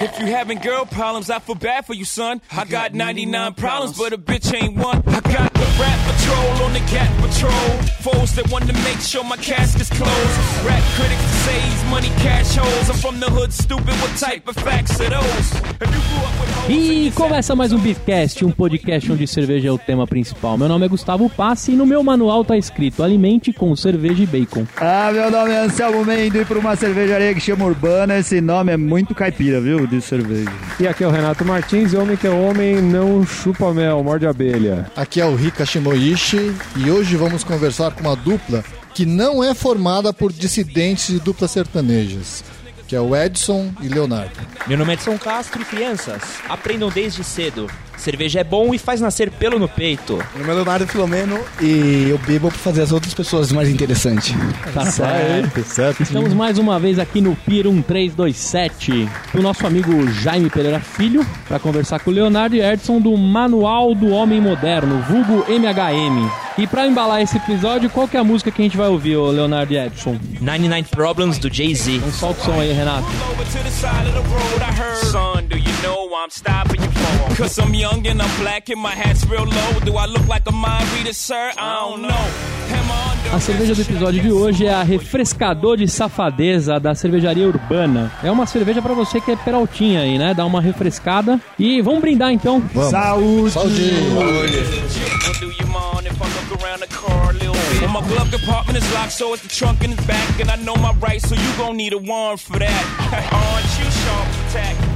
If you having girl problems, I feel bad for you, son. I got 99 problems, but a bitch ain't one. I got the rap patrol on the cat patrol. Foes that want to make sure my casket's closed. Rap critics E começa mais um Beefcast, um podcast onde cerveja é o tema principal. Meu nome é Gustavo Passi e no meu manual tá escrito Alimente com cerveja e bacon. Ah, meu nome é Anselmo Mendo e por uma cervejaria que chama Urbana, esse nome é muito caipira, viu, de cerveja. E aqui é o Renato Martins, e homem que é homem não chupa mel, morde abelha. Aqui é o Rika Shimoishi e hoje vamos conversar com uma dupla que não é formada por dissidentes de duplas sertanejas, que é o Edson e Leonardo. Meu nome é Edson Castro e crianças, aprendam desde cedo. Cerveja é bom e faz nascer pelo no peito. Meu nome é Leonardo Filomeno e eu bebo pra fazer as outras pessoas mais interessantes. Tá certo. certo? Estamos mais uma vez aqui no Pier 1327 com o nosso amigo Jaime Pereira Filho para conversar com o Leonardo e Edson do Manual do Homem Moderno, vulgo MHM. E para embalar esse episódio, qual que é a música que a gente vai ouvir, ô Leonardo e Edson? 99 Problems do Jay-Z. Então solta o som aí, Renato. Son, do you know I'm stopping you for? Cause I'm young and I'm black and my hat's real low. Do I look like a mind reader, sir? I don't know. A cerveja do episódio de hoje é a Refrescador de Safadeza da Cervejaria Urbana. É uma cerveja pra você que é peraltinha aí, né? Dá uma refrescada. E vamos brindar então. Saúde! Saúde! What do you mind if I look around the car a little bit? Well, my glove compartment is locked, so it's the trunk in the back. And I know my rights, so you gon' need a warrant for that. Aren't you sharp attack?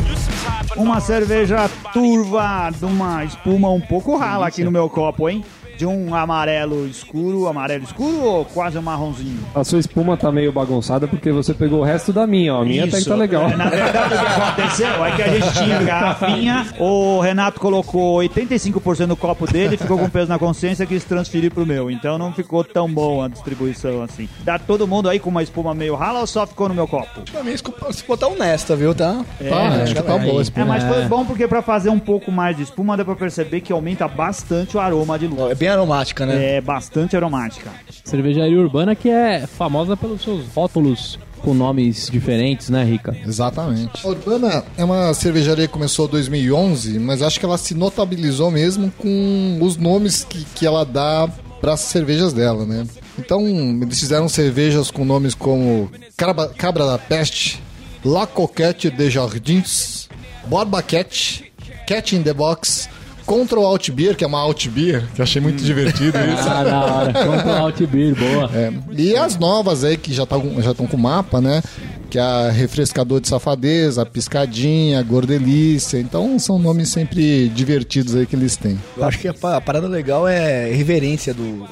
Uma cerveja turva de uma espuma um pouco rala aqui no meu copo, hein? De um amarelo escuro, amarelo escuro ou quase um marronzinho? A sua espuma tá meio bagunçada porque você pegou o resto da minha, ó. A minha até que tá legal. É, na verdade, o que aconteceu é que a gente tinha garrafinha, o Renato colocou 85% do copo dele, ficou com peso na consciência, quis transferir pro meu. Então não ficou tão bom a distribuição assim. Dá todo mundo aí com uma espuma meio rala ou só ficou no meu copo? Pra mim, se botar honesta, viu, tá? Tá, acho que tá boa a É, espuma. mas foi bom porque pra fazer um pouco mais de espuma dá pra perceber que aumenta bastante o aroma de luz. É bem aromática, né? É bastante aromática. Cervejaria Urbana que é famosa pelos seus rótulos com nomes diferentes, né, Rica? Exatamente. A Urbana é uma cervejaria que começou em 2011, mas acho que ela se notabilizou mesmo com os nomes que, que ela dá para as cervejas dela, né? Então, eles fizeram cervejas com nomes como Cabra, Cabra da Peste, La Coquette de Jardins, Borba Cat, Cat in the Box, Control Alt Beer, que é uma Alt Beer, que eu achei muito divertido isso. Ah, da hora. Contra o Alt Beer, boa. É, e as novas aí que já estão já tão com mapa, né? Que é a refrescador de safadeza, a piscadinha, a gordelícia. Então são nomes sempre divertidos aí que eles têm. Eu acho que a, pa- a parada legal é reverência do,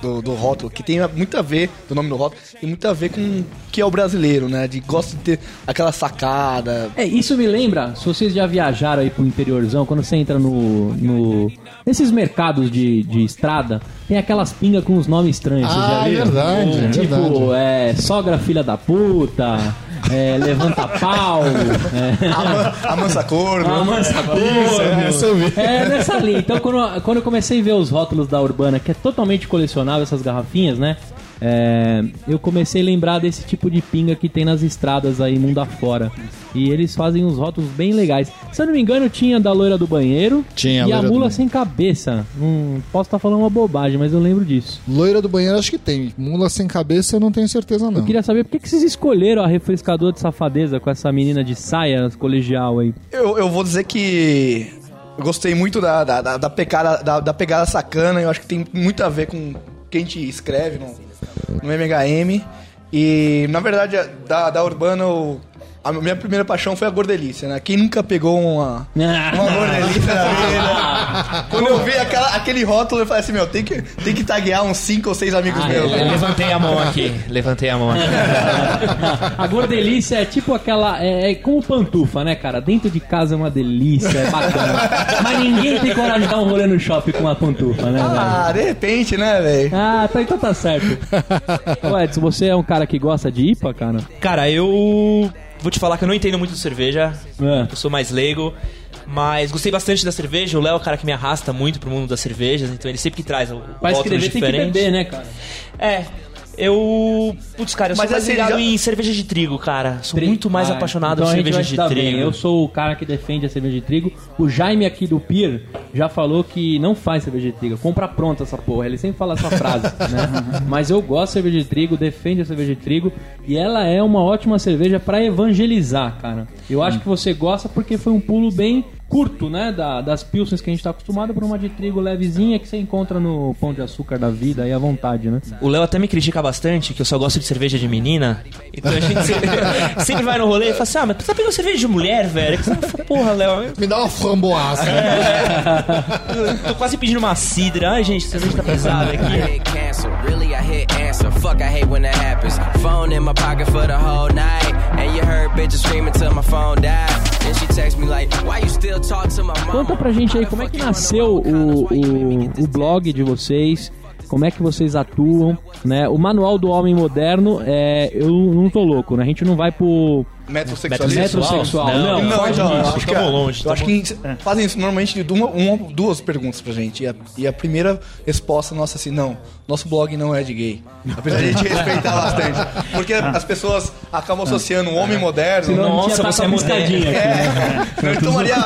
do, do rótulo, que tem muito a ver, do nome do rótulo, tem muito a ver com o que é o brasileiro, né? De gosta de ter aquela sacada. É, isso me lembra, se vocês já viajaram aí pro interiorzão, quando você entra no. no nesses mercados de, de estrada, tem aquelas pingas com os nomes estranhos. vocês já Ah, é viram? verdade, é Tipo, verdade. é. Sogra filha da puta, é, levanta pau, é. A, man- a mansa cor, Ah, mansa corno. eu vi. É, nessa linha. Então, quando, quando eu comecei a ver os rótulos da Urbana, que é totalmente colecionável, essas garrafinhas, né? É, eu comecei a lembrar desse tipo de pinga que tem nas estradas aí, mundo afora. E eles fazem uns rótulos bem legais. Se eu não me engano, tinha da loira do banheiro Tinha a e a do mula sem cabeça. Hum, posso estar falando uma bobagem, mas eu lembro disso. Loira do banheiro acho que tem. Mula sem cabeça eu não tenho certeza não. Eu queria saber por que, que vocês escolheram a refrescador de safadeza com essa menina de saia colegial aí. Eu, eu vou dizer que eu gostei muito da, da, da, da pegada, da, da pegada sacana. Eu acho que tem muito a ver com o que a gente escreve no, no MHM. E, na verdade, da, da Urbana, eu- a minha primeira paixão foi a gordelícia, né? Quem nunca pegou uma, uma gordelícia na vida? Quando eu vi aquela, aquele rótulo, eu falei assim, meu, tem que, tem que taguear uns 5 ou 6 amigos meus. né? Levantei a mão aqui, levantei a mão aqui. a gordelícia é tipo aquela. É, é como pantufa, né, cara? Dentro de casa é uma delícia, é bacana. Mas ninguém tem coragem de dar um rolê no shopping com uma pantufa, né, velho? Ah, de repente, né, velho? Ah, tá, então tá certo. Ô Edson, você é um cara que gosta de IPA, cara? Cara, eu vou te falar que eu não entendo muito de cerveja, É. eu sou mais leigo. Mas gostei bastante da cerveja. O Léo é o cara que me arrasta muito pro mundo das cervejas, então ele sempre que traz o Pra rótulos escrever tem que beber, né, cara? É. Eu. Putz, cara, eu Mas sou mais assim, ligado já- em cerveja de trigo, cara. Sou Tri- muito mais Ah, apaixonado então por a gente cerveja vai de dar trigo. bem. Eu sou o cara que defende a cerveja de trigo. O Jaime aqui do Pier já falou que não faz cerveja de trigo. Compra pronta essa porra. Ele sempre fala essa frase, né? Mas eu gosto de cerveja de trigo, defende a cerveja de trigo. E ela é uma ótima cerveja pra evangelizar, cara. Eu acho que você gosta porque foi um pulo bem curto, né? Da, das pilsens que a gente tá acostumado por uma de trigo levezinha que você encontra no pão de açúcar da vida aí à vontade, né? O Léo até me critica bastante que eu só gosto de cerveja de menina. Então a gente sempre, sempre vai no rolê e fala assim: Ah, mas tu tá pegando cerveja de mulher, velho? Que você fala, porra, Léo. Me dá uma framboesa. Tô quase pedindo uma cidra. Ai, gente, cerveja tá pesada aqui. really I hit answer. Fuck, I hate when that happens. Phone in my pocket for the whole night. And you heard bitches screaming till my phone died. Then she text me like, why you still Conta pra gente aí como é que nasceu o, o, o blog de vocês, como é que vocês atuam, né? O manual do homem moderno, é, eu não tô louco, né? A gente não vai pro Metrosexualismo? metrosexual, não. Não, então, eu disso. acho que, Tamo longe, eu acho que fazem isso normalmente de uma, uma- duas perguntas pra gente. E a, e a primeira resposta nossa é assim, não, nosso blog não é de gay. Apesar de a gente respeitar bastante. Porque as pessoas acabam associando o homem moderno. Senão não Nossa, tinha você é piscadinha aqui, né? É, não, então, Maria,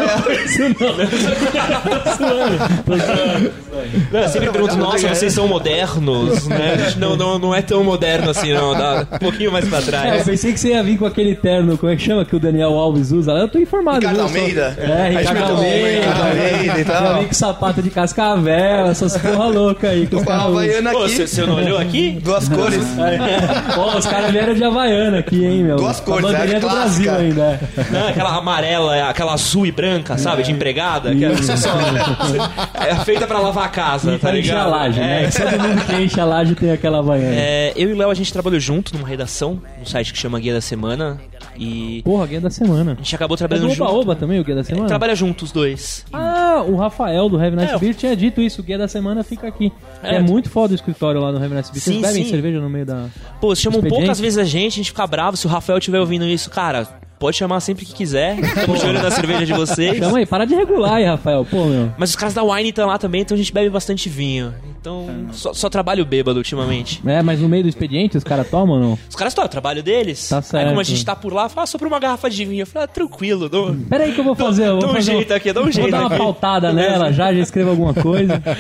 Não, eu sempre pergunto, nossa, vocês são modernos, né? Não, não, não é tão moderno assim, não. Dá um pouquinho mais pra É, eu trás. pensei que você ia vir com aquele terno, como é que chama, que o Daniel Alves usa. Eu tô informado. Ricardo viu? Eu sou- Almeida? É, Ricardo Almeida. Ricardo Almeida e tal. Já vem com sapato de cascavel, essas porra louca aí. Com a. Havaiana Pô, aqui, você, você não olhou aqui? duas cores. Pô, os caras vieram de Havaiana aqui, hein, meu? Duas cores, A bandeirinha é do. Brasil ainda. é. Não, aquela amarela, aquela azul e branca, sabe? De empregada. Que é, só, é feita pra lavar a casa, E tá pra encher ligado? a laje, É. né? Todo mundo que enche a laje tem aquela Havaiana. É, eu e o Léo, a gente trabalhou junto numa redação, num site que chama Guia da Semana. E Porra, guia da semana. a gente acabou É do trabalhando Oba junto. Oba também, o guia da semana? Trabalha juntos os dois. Ah, o Rafael do Heavy Nice É, Beer tinha dito isso, o guia da semana fica aqui. É, É. muito foda o escritório lá no Heavy Nice Beer. Vocês bebem sim. cerveja no meio da... Pô, chamam poucas vezes a gente, a gente fica bravo. Se o Rafael estiver ouvindo isso, cara, pode chamar sempre que quiser. Estamos de olho na cerveja de vocês. Chama aí, para de regular aí, Rafael. Pô, meu. Mas os caras da Wine estão lá também, então a gente bebe bastante vinho. Então, só, só trabalho bêbado ultimamente. É, mas no meio do expediente os caras tomam ou não? Os caras estão, é o trabalho deles. Tá Aí certo. como a gente tá por lá, fala, ah, só por uma garrafa de vinho. Eu falei, ah, tranquilo, dou, Pera aí que eu vou fazer. Eu vou dá um jeito aqui, dá um jeito Vou dar uma aqui. pautada nela já, já escrevo alguma coisa.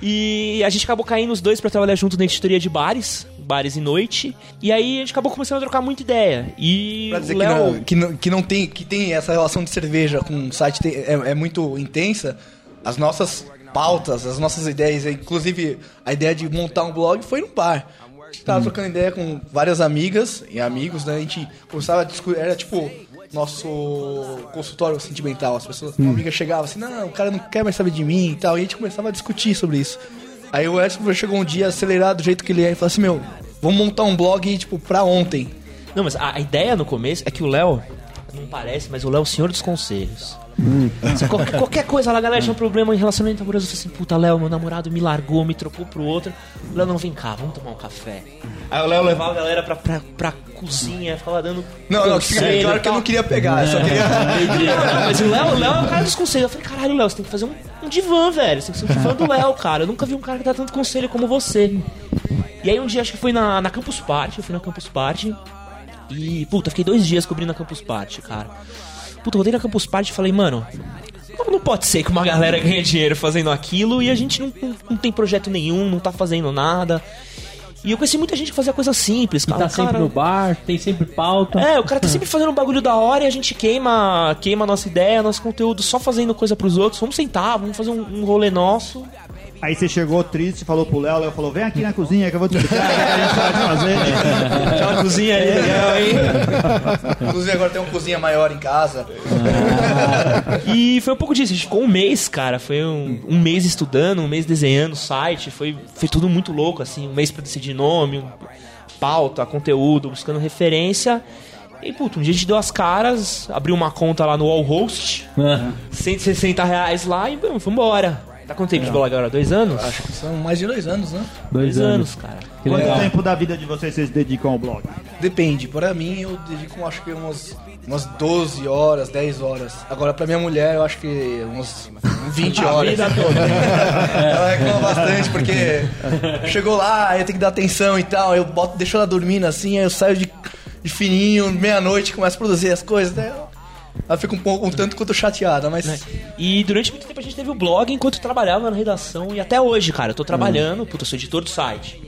E a gente acabou caindo os dois pra trabalhar junto na editoria de bares, bares e noite. E aí a gente acabou começando a trocar muita ideia. E Pra dizer que não, que, não, que não tem, que tem essa relação de cerveja com o site tem- é, é muito intensa, as nossas pautas, as nossas ideias, inclusive a ideia de montar um blog foi num bar. A gente tava trocando ideia com várias amigas e amigos, né? A gente começava a discutir, era tipo nosso consultório sentimental. As pessoas, uma amiga chegava assim, não, o cara não quer mais saber de mim e tal, e a gente começava a discutir sobre isso. Aí o Edson chegou um dia acelerado do jeito que ele é e falou assim, meu, vamos montar um blog, tipo, pra ontem. Não, mas a, a ideia no começo é que o Léo, não parece, mas o Léo é o senhor dos conselhos. Se qualquer, qualquer coisa lá, a galera tinha um problema em relacionamento amoroso. Eu falei assim, puta, Léo, meu namorado me largou, me trocou pro outro. O Léo, não, vem cá, vamos tomar um café. Aí o Léo levava a galera pra, pra, pra cozinha, ficava dando. Não, não, fica bem claro que eu não queria pegar, eu só queria. Não, mas o Léo, o Léo é o cara dos conselhos. Eu falei, caralho, Léo, você tem que fazer um, um divã, velho. Você ser um divã do Léo, cara. Eu nunca vi um cara que dá tanto conselho como você. E aí um dia, acho que foi na, na Campus Party, eu fui na Campus Party. E, puta, fiquei dois dias cobrindo a Campus Party, cara. Puta, rodei na Campus Party e falei, mano, não- não pode ser que uma galera ganha dinheiro fazendo aquilo e a gente não, não, não tem projeto nenhum, não tá fazendo nada. E eu conheci muita gente que fazia coisa simples, cara. Tá sempre Cara, no bar, tem sempre pauta. é, o cara tá sempre fazendo um bagulho da hora e a gente queima, queima a nossa ideia, nosso conteúdo só fazendo coisa pros outros. Vamos sentar, vamos fazer um, um rolê nosso. Aí você chegou triste, falou pro Léo, Léo falou, vem aqui na cozinha que eu vou te explicar o que a gente pode fazer. Aquela cozinha aí legal, hein? Inclusive agora tem uma cozinha maior em casa. E foi um pouco disso, a gente ficou um mês, cara. Foi um, um mês estudando, um mês desenhando o site. Foi, foi tudo muito louco, assim. Um mês pra decidir nome, um- pauta, conteúdo, buscando referência. E, puto, um dia a gente deu as caras, abriu uma conta lá no Wallhost, Ah, 160 reais lá e vamos, vambora. Tá quanto tempo de blog agora? Dois anos? Acho que são mais de dois anos, né? Dois anos. cara. Que Quanto legal. tempo da vida de vocês vocês dedicam ao blog? Depende. Para mim, eu dedico acho que umas, umas 12 horas, 10 horas. Agora, pra minha mulher, eu acho que umas 20 horas. vida toda. ela reclama bastante, porque chegou lá, eu tenho que dar atenção e tal. Eu boto, deixo ela dormindo assim, aí eu saio de, de fininho, meia-noite, começo a produzir as coisas. Né? Ela fica um pouco um tanto quanto chateada, mas. E durante muito tempo a gente teve o blog enquanto trabalhava na redação. E até hoje, cara, eu tô trabalhando, puta, eu sou editor do site.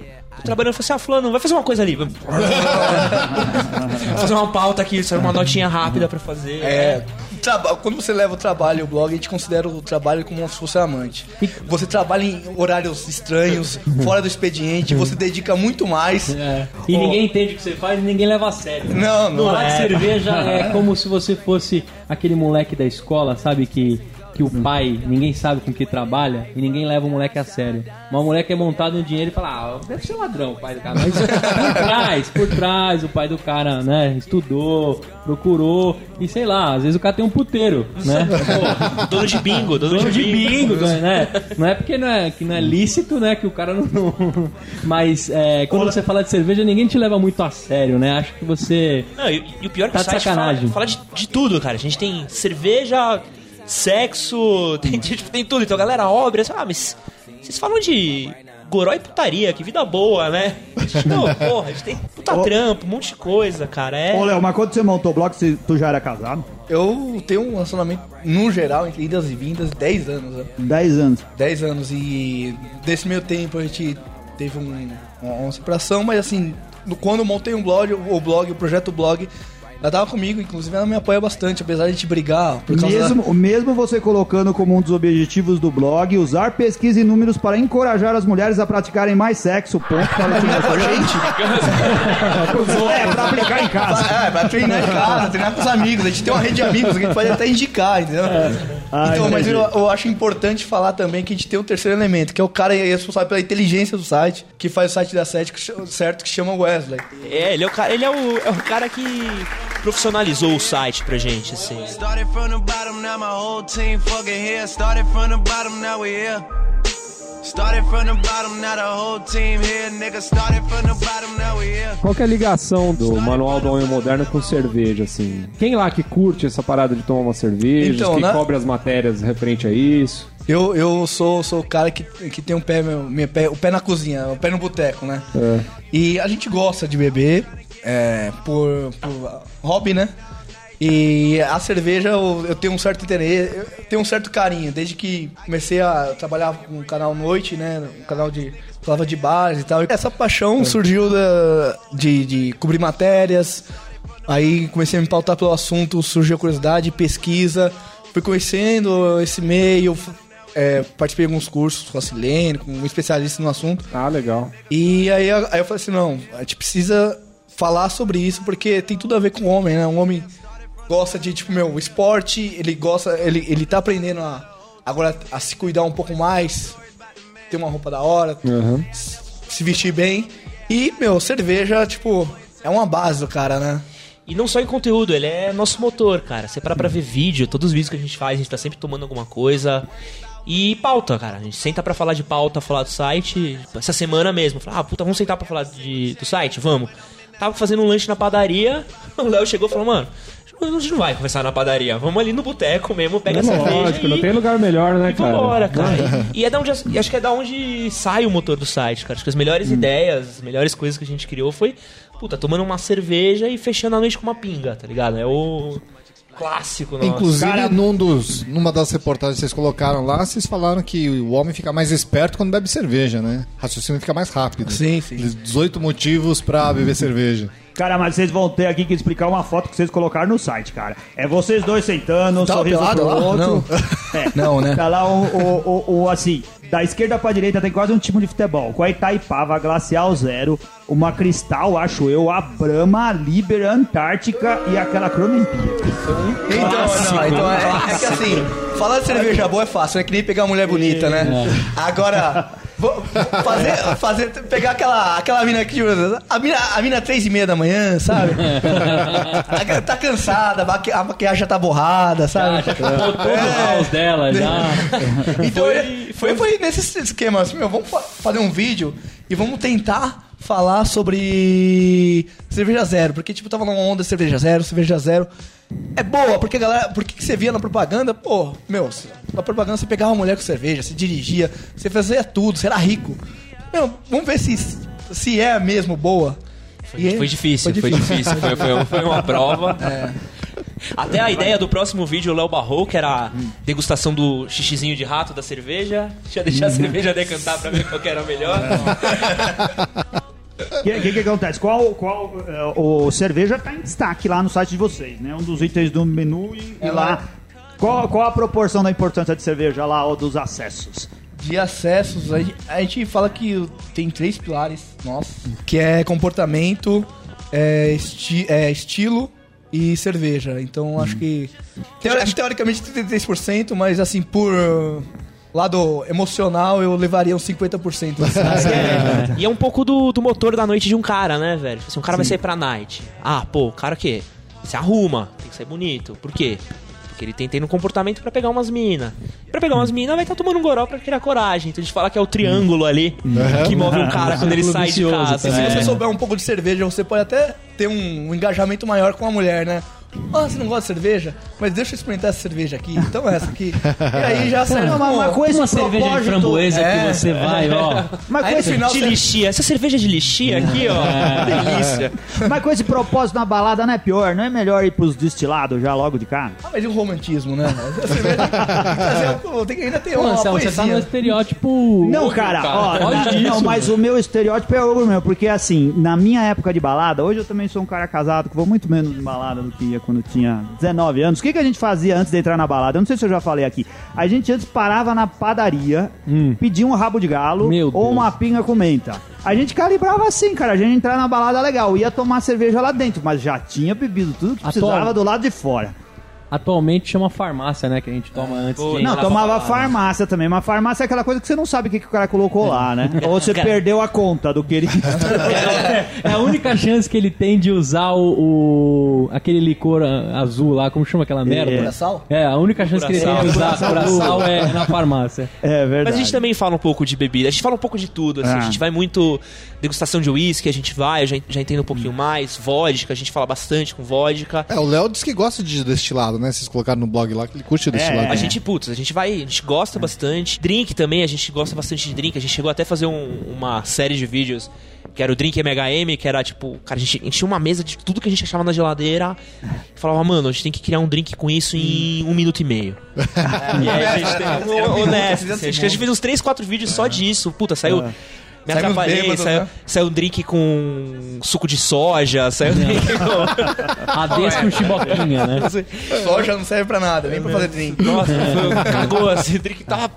Trabalhando, eu falei assim, ah, fulano, vai fazer uma coisa ali. Vou fazer uma pauta aqui, só uma notinha rápida pra fazer. É, traba- quando você leva o trabalho e o blog, a gente considera o trabalho como se fosse amante. Você trabalha em horários estranhos, fora do expediente, você dedica muito mais. É. E Ó, ninguém entende o que você faz e ninguém leva a sério. Não, não Falar de é. cerveja é como se você fosse aquele moleque da escola, sabe? Que, que o pai, ninguém sabe com que trabalha e ninguém leva o moleque a sério. Mas o moleque é montado no dinheiro e fala, ah, deve ser ladrão o pai do cara. Mas por trás, por trás, o pai do cara, né? Estudou, procurou e sei lá, às vezes o cara tem um puteiro, né? Pô, Dono de bingo, dono, dono de bingo. bingo, né? Não é porque não é, que não é lícito, né? Que o cara não. não- Mas é, quando você fala de cerveja, ninguém te leva muito a sério, né? Acho que você. Não, e, e o pior é que Tá de sacanagem. fala, fala de, de tudo, cara. A gente tem cerveja, sexo, tem, tipo, tem tudo. Então, galera, obra, ah, mas vocês falam de goró e putaria, que vida boa, né? Não, porra, a gente tem puta Ô. trampo, um monte de coisa, cara. É... Ô, Léo, mas quando você montou o blog, você- tu já era casado? Eu tenho um relacionamento, no geral, entre idas e vindas, 10 anos. Né? 10 anos. 10 anos e desse meio tempo a gente teve um- uma, separação, mas assim, quando eu montei um blog, o blog, o projeto blog, ela tava comigo, inclusive ela me apoia bastante, apesar de a gente brigar por causa da- Mesmo, mesmo você colocando como um dos objetivos do blog usar pesquisa e números para encorajar as mulheres a praticarem mais sexo, ponto para o da gente. É, pra aplicar em casa. É, pra treinar em casa, treinar com os amigos. A gente tem uma rede de amigos que a gente pode até indicar, entendeu? Ah, então, mas eu, eu acho importante falar também que a gente tem um terceiro elemento, que é o cara responsável pela inteligência do site, que faz o site da sete, certo, que chama Wesley. É, ele é o cara, ele é o, é o cara que profissionalizou o site pra gente, assim. Started from the bottom, now my whole team fucking here. Started from the bottom, now we here. Qual que é a ligação do Manual do Homem Moderno com cerveja, assim? Quem lá que curte essa parada de tomar uma cerveja, Então, quem né? cobre as matérias referente a isso? Eu, eu sou, sou o cara que, que tem um pé, meu, meu pé, o pé na cozinha, o pé no boteco, né? É. E a gente gosta de beber é, por, por hobby, né? E a cerveja eu, eu tenho um certo interesse, eu tenho um certo carinho, desde que comecei a trabalhar com um canal noite, né? Um canal de falava de bares e tal. Essa paixão surgiu da, de, de cobrir matérias. Aí comecei a me pautar pelo assunto, surgiu a curiosidade, pesquisa, fui conhecendo esse meio, é, participei de alguns cursos com a Silene, com um especialista no assunto. Ah, legal. E aí, aí eu falei assim, não, a gente precisa falar sobre isso porque tem tudo a ver com o homem, né? Um homem gosta de, tipo, meu, esporte, ele gosta, ele, ele tá aprendendo a, agora a se cuidar um pouco mais, ter uma roupa da hora, Uhum. se vestir bem. E, meu, cerveja, tipo, é uma base do cara, né? E não só em conteúdo, ele é nosso motor, cara. Você para pra ver vídeo, todos os vídeos que a gente faz, a gente tá sempre tomando alguma coisa. E pauta, cara. A gente senta pra falar de pauta, falar do site. Essa semana mesmo. Falar, ah, puta, vamos sentar pra falar de, do site? Vamos. Tava fazendo um lanche na padaria, o Léo chegou e falou, mano, a gente não vai conversar na padaria. Vamos ali no boteco mesmo, pega É a cerveja lógico, e... não tem lugar melhor, né, E cara? vambora, cara. E, e é da onde, e acho que é da onde sai o motor do site, cara. Acho que as melhores ideias, as melhores coisas que a gente criou foi, puta, tomando uma cerveja e fechando a noite com uma pinga, tá ligado? É o clássico, nosso. Inclusive, num dos, numa das reportagens que vocês colocaram lá, vocês falaram que o homem fica mais esperto quando bebe cerveja, né? O raciocínio fica mais rápido. Sim, sim. 18 motivos pra beber cerveja. Cara, mas vocês vão ter aqui que explicar uma foto que vocês colocaram no site, cara. É vocês dois sentando, um Tava sorriso pelado pro lá? outro. Não. É. Não, né? Tá lá o, o, o, o, assim, da esquerda pra direita tem quase um time de futebol. Com a Itaipava, a Glacial Zero, uma Cristal, acho eu, a Brahma, a Liber, a Antártica e aquela Cronempia. Então, não, então é, é que assim, falar de cerveja boa é fácil, é que nem pegar uma mulher bonita, né? Agora, Vou fazer, fazer, pegar aquela, aquela mina aqui, a mina, a mina três e meia da manhã, sabe? tá cansada, a maqui- a maquiagem já tá borrada, sabe? Já acabou todo o caos dela, já. Então foi, foi, foi nesse esquema, assim, meu, vamos fa- fazer um vídeo e vamos tentar falar sobre cerveja zero, porque tipo, tava numa onda cerveja zero, cerveja zero. É boa, porque a galera, porque que você via na propaganda, pô, meu, na propaganda você pegava uma mulher com cerveja, você dirigia, você fazia tudo, você era rico. Meu, vamos ver se, se é mesmo boa. E é- Foi difícil, foi difícil. Foi, foi- foi uma prova. Até a ideia do próximo vídeo, o Léo barrou, que era a degustação do xixizinho de rato da cerveja. Deixa eu deixar a cerveja decantar pra ver qual que era a melhor. O que, que, que acontece? Qual, qual é, o cerveja está em destaque lá no site de vocês, né? Um dos itens do menu e, e lá. Qual, qual a proporção da importância de cerveja lá ou dos acessos? de acessos, a gente, a gente fala que tem três pilares nossos, que é comportamento, é, esti- é, estilo e cerveja. Então acho que teori- teoricamente 33%, mas assim por uh, lado emocional eu levaria uns 50%. assim. É, e é um pouco do, do motor da noite de um cara, né, velho? Assim, um cara vai sair pra night. Ah, pô, o cara o quê? Se arruma, tem que ser bonito. Por quê? Porque ele tem, tem um comportamento pra pegar umas minas. Pra pegar umas minas, vai estar tomando um goró pra criar coragem. Então a gente fala que é o triângulo ali que move um cara quando ele sai de casa. Se né? você souber um pouco de cerveja, você pode até ter um, um engajamento maior com a mulher, né? Ah, você não gosta de cerveja? Mas deixa eu experimentar essa cerveja aqui. Então essa aqui. E aí já serve. Não, mas- mas com uma cerveja de framboesa é, que você vai, ó. Mas Aí com, no esse, final De você- lixia. Essa cerveja de lixia aqui, ó. Delícia. mas com esse propósito na balada não é pior? Não é melhor ir pros destilados já logo de cara? Ah, mas e o romantismo, né? Cerveja tem que ainda ter Pô, uma Anselmo, você tá no estereótipo. Não, outro, cara, ó, Foge não, disso, mas o meu estereótipo é o meu, porque assim, na minha época de balada, hoje eu também sou um cara casado que vou muito menos em balada do que ia quando tinha 19 anos. O que, que a gente fazia antes de entrar na balada? Eu não sei se eu já falei aqui. A gente antes parava na padaria, pedia um rabo de galo Meu ou Deus. uma pinga com menta. A gente calibrava assim, cara. A gente entrava na balada legal, ia tomar cerveja lá dentro, mas já tinha bebido tudo que precisava do lado de fora. Atualmente chama farmácia, né? Que a gente toma antes Pô, de Não, tomava balada. farmácia também, mas farmácia é aquela coisa que você não sabe o que, que o cara colocou lá, né? Ou você perdeu a conta do que ele. É a única chance que ele tem de usar o, o- aquele licor azul lá, como chama aquela merda? Curaçao? É, a única chance que ele tem de usar curaçao é na farmácia. É verdade. Mas a gente também fala um pouco de bebida, a gente fala um pouco de tudo, assim, Ah. a gente vai muito degustação de uísque, a gente vai, eu já, já entendo um pouquinho mais, vodka, a gente fala bastante com vodka. É, o Léo disse que gosta de destilado, né? Vocês colocaram no blog lá que ele curte destilado. A gente, putz, a gente vai, a gente gosta bastante. Drink também, a gente gosta bastante de drink. A gente chegou até a fazer um- uma série de vídeos que era o Drink MHM, que era tipo, cara, a gente, a gente tinha uma mesa de tudo que a gente achava na geladeira e falava, mano, a gente tem que criar um drink com isso em um minuto e meio. e aí a gente tem um, honesto, acho que a gente fez uns 3, 4 vídeos só disso. Puta, saiu. Me Saímos atrapalhei, bêbados, saiu, né? saiu um drink com suco de soja, saiu um drink com. Adeus com chiboquinha, né? Soja não serve pra nada, nem pra fazer drink. Nossa, foi, cagou assim, o drink tava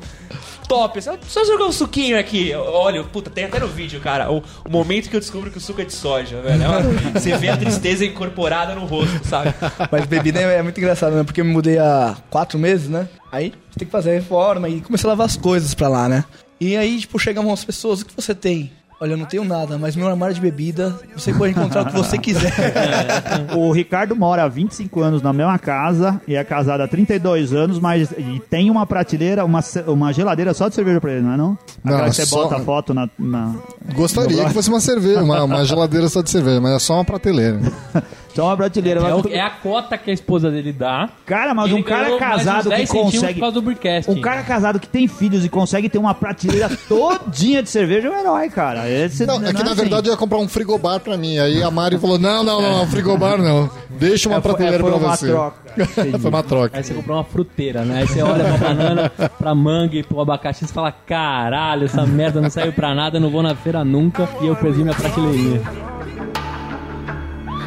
top. Só, jogar um suquinho aqui. Olha, puta, tem até no vídeo, cara. O, o momento que eu descubro que o suco é de soja, velho. É uma- Você vê a tristeza incorporada no rosto, sabe? Mas bebida é, é muito engraçado, né? Porque eu me mudei há quatro meses, né? Aí você tem que fazer a reforma e comecei a levar as coisas pra lá, né? E aí, tipo, chegam umas pessoas, o que você tem? Olha, eu não tenho nada, mas meu armário de bebida, você pode encontrar o que você quiser. O Ricardo mora há 25 anos na mesma casa e é casado há 32 anos, mas e tem uma prateleira, uma, uma geladeira só de cerveja pra ele, não é não? Aquela Não, que você só- bota a foto na... na- Gostaria que fosse uma cerveja, uma, uma geladeira só de cerveja, mas é só uma prateleira. Só uma prateleira. É, mas- o- é a cota que a esposa dele dá. Cara, mas um cara casado 10 que consegue... por causa do Bricast. Um cara casado que tem filhos e consegue ter uma prateleira todinha de cerveja é um herói, cara. Esse Não, é que na assim. verdade eu ia comprar um frigobar pra mim. Aí a Mari falou: não, não, não, frigobar não. Deixa uma É, é, prateleira foi pra uma você. troca. Foi uma troca. Aí você comprou uma fruteira, né? Aí você olha pra banana, pra manga e pro abacaxi e fala: caralho, essa merda não saiu pra nada, eu não vou na feira nunca. E eu perdi minha prateleirinha.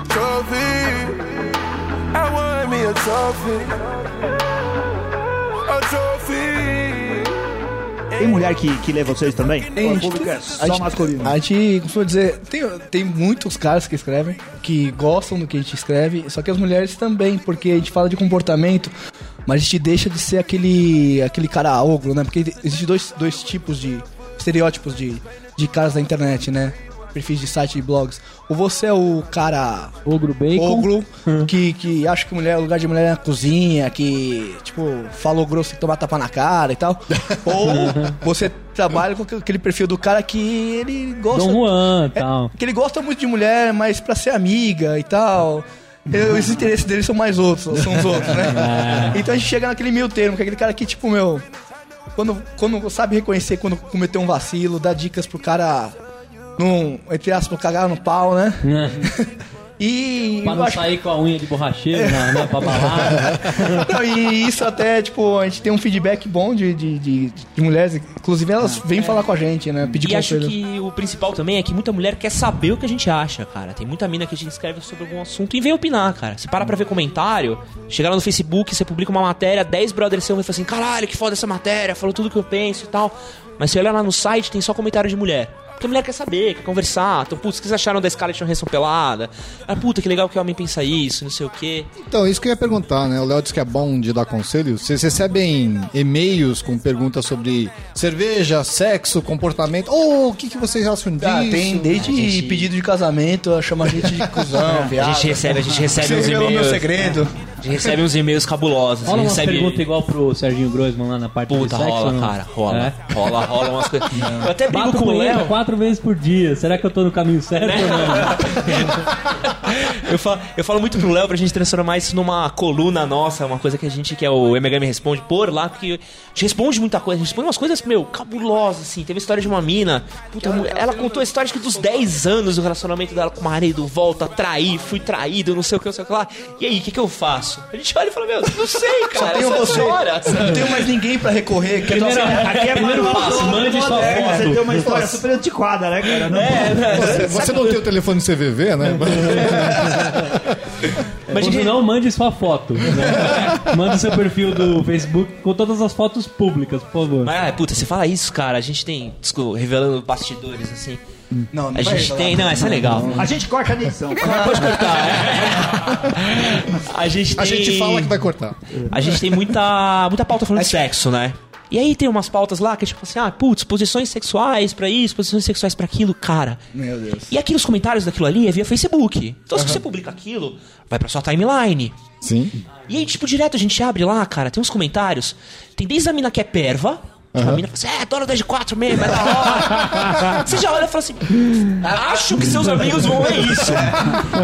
Trophy. I want me a trophy. A trophy. Tem mulher que, que lê vocês também? Tem, gente- é a só gente- masculino? A gente costuma dizer, tem, tem muitos caras que escrevem, que gostam do que a gente escreve, só que as mulheres também, porque a gente fala de comportamento, mas a gente deixa de ser aquele, aquele cara ogro, né? Porque existem dois, dois tipos de estereótipos de, de caras da internet, né? Perfis de site e blogs. Ou você é o cara Ogro Bacon. ogro que, que acha que mulher, o lugar de mulher é na cozinha, que, tipo, falou grosso e tomar tapa na cara e tal. Ou você trabalha com aquele perfil do cara que ele gosta. Dom Juan e É, tal. que ele gosta muito de mulher, mas pra ser amiga e tal. Os interesses dele são mais outros, são os outros, né? Então a gente chega naquele meio termo, que é aquele cara que, tipo, meu. Quando, quando sabe reconhecer quando cometeu um vacilo, dá dicas pro cara. Não, entre aspas, cagar no pau, né? E. Pra não acho- sair com a unha de borracheiro na, né, pra balada. Não, e isso até, tipo, a gente tem um feedback bom de, de, de, de mulheres. Inclusive, elas vêm falar com a gente, né? Pedir E acho que o principal também é que muita mulher quer saber o que a gente acha, cara. Tem muita mina que a gente escreve sobre algum assunto e vem opinar, cara. Se para pra ver comentário, chega lá no Facebook, você publica uma matéria, 10 brothers seus vão falar assim, caralho, que foda essa matéria, falou tudo que eu penso e tal. Mas você olha lá no site, tem só comentário de mulher. Porque a mulher quer saber, quer conversar. Então, putz, o que vocês acharam da Scarlett Johansson pelada? Ah, puta, que legal que o homem pensa isso, não sei o quê. Então, isso que eu ia perguntar, né? O Léo disse que é bom de dar conselho. Vocês recebem e-mails com perguntas sobre cerveja, sexo, comportamento? Ou o que, que vocês acham disso? Ah, tem desde A gente- pedido de casamento, chama a gente de cuzão, A viado. gente recebe, a gente recebe Você uns revelou meu e-mails. segredo. A gente recebe uns e-mails cabulosos. Rola recebe... perguntas igual pro Serginho Groisman lá na parte Puta, de sexo. rola, cara, rola. É? Rola, rola umas coisas. Eu até brigo Bato com o Léo. quatro vezes por dia. Será que eu tô no caminho certo ou não? Eu falo, eu falo muito pro Léo pra gente transformar isso numa coluna nossa, uma coisa que a gente, que é o MHM Responde, pôr lá, porque a gente responde muita coisa, a gente responde umas coisas, meu, cabulosas, assim. Teve a história de uma mina, puta, ela contou a história que dos 10 anos do relacionamento dela com o marido, volta, trair, fui traído, não sei o que, não sei o que lá. E aí, o que, que eu faço? A gente olha e fala, meu, não sei, cara, tenho essa você. história. Não tenho mais ninguém pra recorrer. Que Primeiro, Aqui é primeiro passo, do- mande sua moderno, Você tem foto. uma história super antiquada, né, cara? Não Você, você não tem o telefone CVV, né? Mas, gente, não, mande sua foto. Né? Mande seu perfil do Facebook com todas as fotos públicas, por favor. mas, ah, puta, você fala isso, cara, a gente tem, desculpa, revelando bastidores, assim. Não, não A gente tem, não, essa é legal. A gente corta a edição. Pode cortar. é. A gente tem. A gente fala que vai cortar. A gente tem muita, muita pauta falando de sexo, né? E aí tem umas pautas lá que é tipo assim, ah, putz, posições sexuais pra isso, posições sexuais pra aquilo, cara. Meu Deus. E aqui nos comentários daquilo ali é via Facebook. Então se você publica aquilo, vai pra sua timeline. Sim. E aí, tipo, direto a gente abre lá, cara, tem uns comentários. Tem desde a mina que é perva. Tipo, A mina fala assim, é, dona das quatro mesmo, é da hora. Você já olha e fala assim, acho que seus amigos vão ver isso.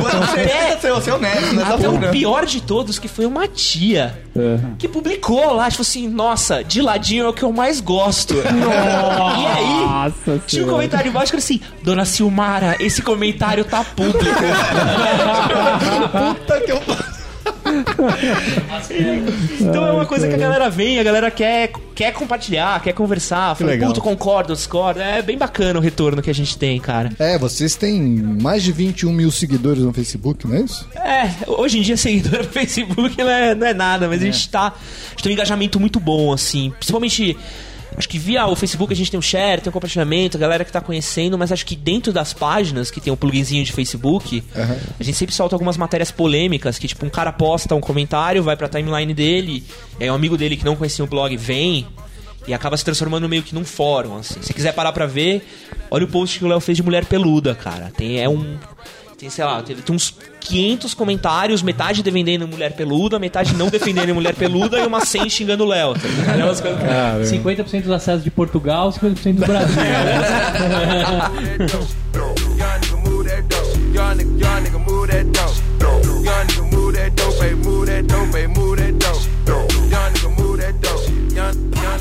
Você, você, você é honesto, né? Tá Até o falando. pior de todos, que foi uma tia que publicou lá, tipo assim, nossa, de ladinho é o que eu mais gosto. E aí, Nossa tinha um comentário embaixo que era assim, Dona Silmara, esse comentário tá público. Puta que eu... então é uma coisa que a galera vem, a galera quer, quer compartilhar, quer conversar. Fala, legal. puto, concordo, discordo. É bem bacana o retorno que a gente tem, cara. É, vocês têm mais de 21 mil seguidores no Facebook, não é isso? É, hoje em dia seguidor no Facebook não é, não é nada, mas a gente tá. A gente tem um engajamento muito bom, assim. Principalmente. Acho que via o Facebook a gente tem um share, tem um compartilhamento, a galera que tá conhecendo, mas acho que dentro das páginas que tem um pluginzinho de Facebook, a gente sempre solta algumas matérias polêmicas, que tipo, um cara posta um comentário, vai pra timeline dele, e aí um amigo dele que não conhecia o blog vem, e acaba se transformando meio que num fórum, assim. Se quiser parar pra ver, olha o post que o Léo fez de mulher peluda, cara. Tem, é um. Tem, sei lá, tem, tem uns 500 comentários, metade defendendo mulher peluda, metade não defendendo mulher peluda e uma 100 xingando o Léo. Tá ligado? É umas coisas- 50% dos acessos de Portugal, 50% do Brasil. Young nigga move that dope. Young nigga, move that dope. Move that dope, move that dope.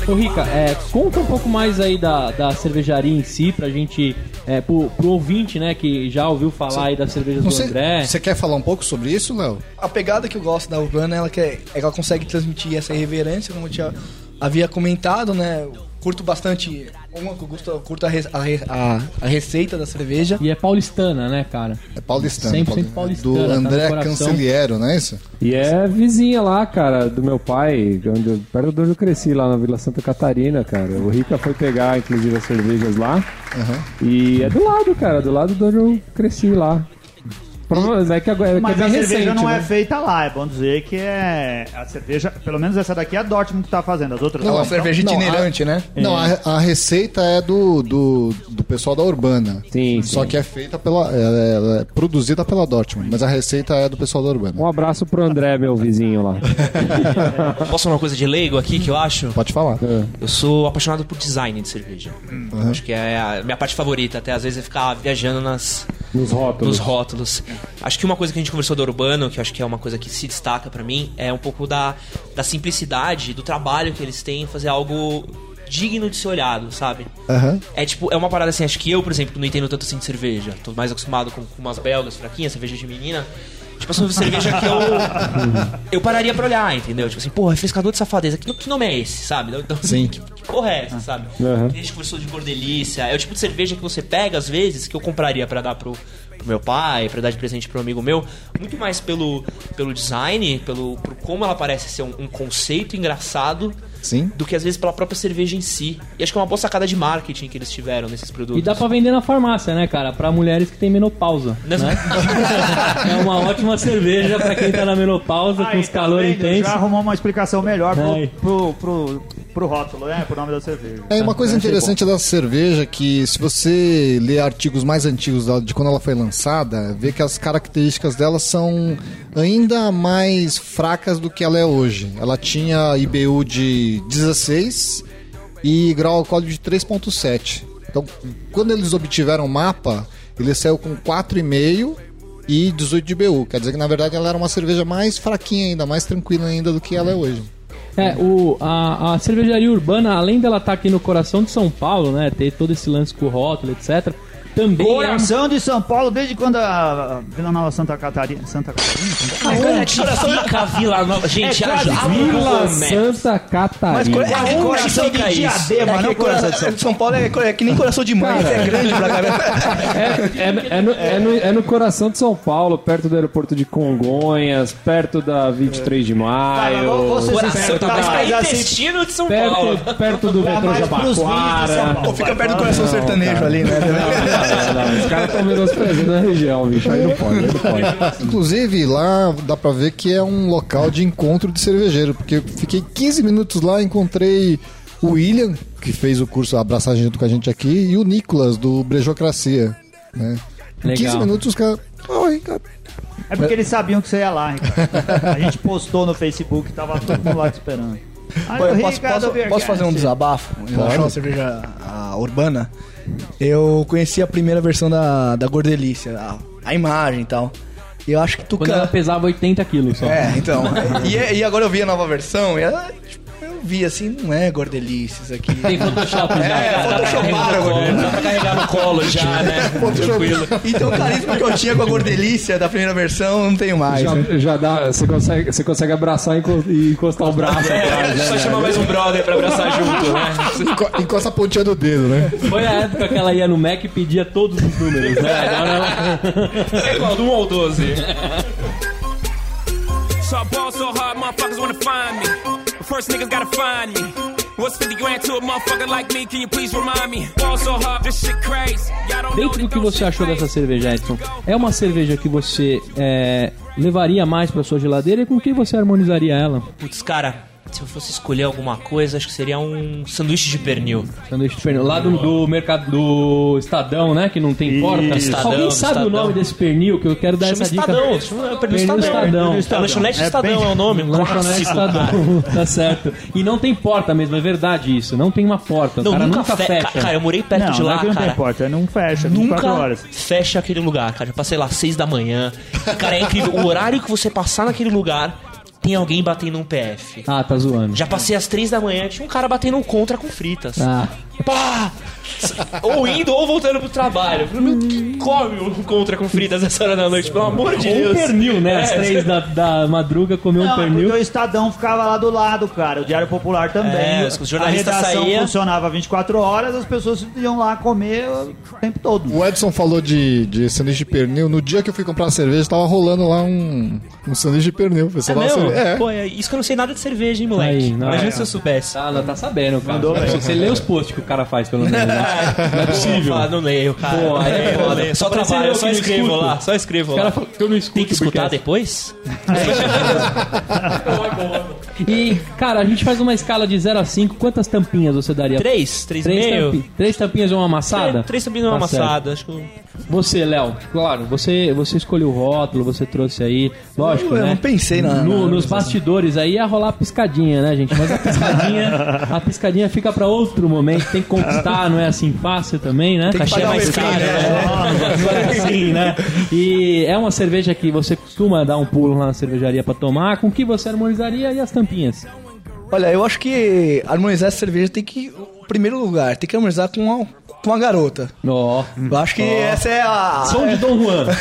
Ô Rica, é, conta um pouco mais aí da, da cervejaria em si, pra gente, é, pro, pro ouvinte, né, que já ouviu falar aí das cervejas do André. você quer falar um pouco sobre isso, Léo? A pegada que eu gosto da Urbana ela quer, é que ela consegue transmitir essa irreverência, como eu tinha, havia comentado, né? Curto bastante. Uma que eu gosto, eu curto a, re- a a- a receita da cerveja. E é paulistana, né, cara? É paulistano. 100% paulistano. paulistana, Do tá André. Canceliero, não é isso? E é vizinha lá, cara, do meu pai, onde eu- perto de onde eu cresci, lá na Vila Santa Catarina, cara. O Rica foi pegar, inclusive, as cervejas lá. E é do lado, cara, do lado de onde eu cresci lá. É que agora é, que é Mas a cerveja recente, não né? é feita lá, é bom dizer que é a cerveja, pelo menos essa daqui é a Dortmund que tá fazendo, as outras É uma não. cerveja não, itinerante, né? Não, a, a receita é do, do, do pessoal da Urbana. Sim, Só sim. que é feita pela. Ela é, ela é produzida pela Dortmund, mas a receita é do pessoal da Urbana. Um abraço pro André, meu vizinho lá. Posso falar uma coisa de leigo aqui que eu acho? Pode falar. Eu sou apaixonado por design de cerveja. Acho que é a minha parte favorita, até às vezes é ficar viajando nas, Nos rótulos. nos rótulos. Acho que uma coisa que a gente conversou do Urbano, que acho que é uma coisa que se destaca pra mim, é um pouco da, da simplicidade, do trabalho que eles têm em fazer algo digno de ser olhado, sabe? Aham. É tipo, é uma parada assim, acho que eu, por exemplo, não entendo tanto assim de cerveja. Tô mais acostumado com, com umas belgas fraquinhas, cerveja de menina. Tipo, assim, cerveja que eu. Eu pararia pra olhar, entendeu? Tipo assim, pô, refrescador de safadeza. Que, que nome é esse, sabe? Então, Sim. Que, que porra é essa, sabe? Uhum. A gente conversou de bordelícia. É o tipo de cerveja que você pega, às vezes, que eu compraria pra dar pro, pro meu pai, pra dar de presente pro amigo meu. Muito mais pelo, pelo design, pelo por como ela parece ser um, um conceito engraçado. Sim. Do que às vezes pela própria cerveja em si. E acho que é uma boa sacada de marketing que eles tiveram nesses produtos. E dá pra vender na farmácia, né, cara? Pra mulheres que têm menopausa. Né? é uma ótima cerveja pra quem tá na menopausa, com os tá calor vendo? intenso. Já arrumou uma explicação melhor pro, pro, pro, pro rótulo, né? Pro nome da cerveja. É uma coisa Achei interessante da cerveja que se você ler artigos mais antigos de quando ela foi lançada, vê que as características dela são ainda mais fracas do que ela é hoje. Ela tinha IBU de 16 e grau alcoólico de 3.7. Então, quando eles obtiveram o mapa, ele saiu com 4,5 e 18 de IBU. Quer dizer que na verdade ela era uma cerveja mais fraquinha ainda, mais tranquila ainda do que ela é hoje. É, o, a, a cervejaria urbana, além dela estar aqui no coração de São Paulo, né? Ter todo esse lance com o rótulo, etc. Também é um- Coração de São Paulo, desde quando a Vila Nova Santa Catarina. Santa Catarina? Aonde fica a Vila Nova? Gente, É ajuda- Vila. Santa Catarina. Mas É Aonde coração fica de diadema, É não coração de São São, São Paulo é, é que nem coração de mãe, é grande pra caramba. É, é- é no, é no- é no coração de São Paulo, perto do aeroporto de Congonhas, perto da 23 de maio. Você Coração, tá mais pra assim, intestino de São Paulo. Perto, do Tá metrô Jabaquara. Fica perto do coração sertanejo ali, né? Não, não, os caras estão menosprezando a região, bicho. Aí não pode, aí não pode. Inclusive, lá dá pra ver que é um local de encontro de cervejeiro, porque eu fiquei 15 minutos lá, encontrei o William, que fez o curso Abraçagem junto com a gente aqui, e o Nicolas, do Brejocracia. Né? Em Legal. 15 minutos os caras. Oi, cara. É porque eles sabiam que você ia lá, Ricardo. A gente postou no Facebook, tava todo mundo lá te esperando. Aí Pô, eu posso, posso- posso fazer um desabafo em relação à cerveja a urbana? Eu conheci a primeira versão da, da Gordelícia, a, a imagem e tal. E eu acho que tu Quando ela pesava 80 quilos só. É, então. e, e agora eu vi a nova versão e ela, tipo, vi assim, não é Gordelícia isso aqui. Tem Photoshop já. É, photoshoparam. Dá pra carregar no colo já, né? Tranquilo. Então o carisma que eu tinha com a Gordelícia da primeira versão, não tenho mais. né? Já, já dá, você consegue, você consegue abraçar e enco- e encostar o braço atrás, né? Só chamar mais um brother pra abraçar junto, né? Enco- Encosta a pontinha do dedo, né? Foi a época que ela ia no Mac e pedia todos os números, né? Agora ela- É qual? Do 1 ao 12. So I ball so hard, motherfuckers wanna find me. First niggas gotta find me. What's 50 grand to a motherfucker like me? Can you please remind me? Ball so hard, this shit crazy. Y'all don't know Dentro do que você achou dessa cerveja, Edson, é uma cerveja que você é, levaria mais pra sua geladeira e com quem você harmonizaria ela? Putz, cara, se eu fosse escolher alguma coisa, acho que seria um sanduíche de pernil. Sanduíche de pernil. Lá do, do mercado do Estadão, né? Que não tem porta. Estadão, Alguém sabe o Estadão. nome desse pernil? Que eu quero dar Chama essa dica. Estadão, chama é o pernil Pernil Estadão. Estadão. É lanchonete É Estadão bem- é o nome. Lanchonete Estadão, tá certo. E não tem porta mesmo, é verdade isso. Não tem uma porta. O Não, cara nunca, nunca fe- fecha. Cara, eu morei perto Não, de não lá, é que não tem porta, não fecha, 24 Nunca horas. fecha aquele lugar, cara. Eu passei lá às 6 da manhã. Cara, é incrível. O horário que você passar naquele lugar, tem alguém batendo um PF. Ah, tá zoando. Já passei às 3 da manhã, tinha um cara batendo um contra com fritas. Ah, Pá! Ou indo ou voltando pro trabalho. Meu, que come um contra com fritas essa hora da noite, pelo amor de Deus. um pernil, né? Às É, três da, da madruga comeu um Não, pernil. porque o Estadão ficava lá do lado, cara. O Diário Popular também. É, os jornalistas a redação saía- funcionava 24 horas, as pessoas iam lá comer o tempo todo. O Edson falou de, de sanduíche de pernil. No dia que eu fui comprar cerveja, tava rolando lá um, um sanduíche de pernil. O pessoal É? É. Pô, é isso que eu não sei nada de cerveja, hein, moleque. Aí, não, Imagina é. se eu soubesse. Ah, não tá sabendo, cara. Mandou bem. Você lê os posts que o cara faz, pelo menos. Né? Não é possível. Ah, não leio, cara. Pô, aí é Não foda. leio, Só trabalho, eu só escrevo escuto. lá. Só escrevo O lá. fala que eu não escuto. Tem que escutar porque- depois? E, cara, a gente faz uma escala de 0 a 5. Quantas tampinhas você daria? Três? Três e Três, meio? tampi- três tampinhas e uma amassada? Três, três também não é Tá certo. amassado. Acho que Você, Léo, claro, você, você escolheu o rótulo, você trouxe aí, lógico, Eu né? não pensei na- No- nos bastidores aí ia rolar a piscadinha, né, gente? Mas a piscadinha, a piscadinha fica pra outro momento, tem que conquistar, não é assim fácil também, né? Cachê o mais caro, né? né? É, assim, né? E é uma cerveja que você costuma dar um pulo lá na cervejaria pra tomar, com que você harmonizaria e as tampinhas? Olha, eu acho que harmonizar essa cerveja tem que. Em primeiro lugar, tem que harmonizar com uma, com uma garota. Ó. Eu acho que essa é a. Som de Dom Juan.